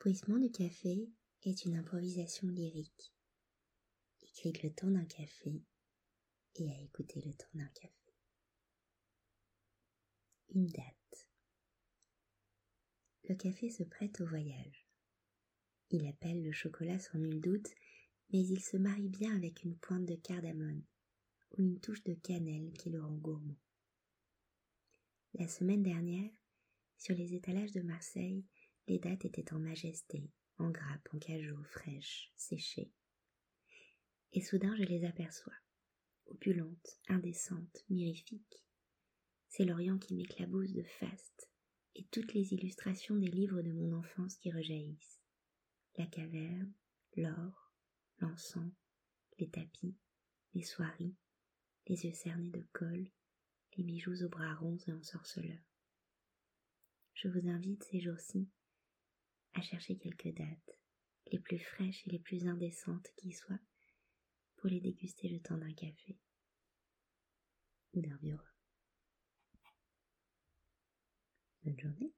Bruissement du café est une improvisation lyrique, écrite le temps d'un café et à écouter le temps d'un café. Une date. Le café se prête au voyage. Il appelle le chocolat sans nul doute, mais il se marie bien avec une pointe de cardamone ou une touche de cannelle qui le rend gourmand. La semaine dernière, sur les étalages de Marseille, les dates étaient en majesté, en grappes, en cajou, fraîches, séchées. Et soudain je les aperçois, opulentes, indécentes, mirifiques. C'est l'Orient qui m'éclabousse de faste, et toutes les illustrations des livres de mon enfance qui rejaillissent. La caverne, l'or, l'encens, les tapis, les soieries, les yeux cernés de colle, les bijoux aux bras ronds et ensorceleurs. Je vous invite ces jours-ci chercher quelques dates, les plus fraîches et les plus indécentes qui soient, pour les déguster le temps d'un café ou d'un bureau. Bonne journée.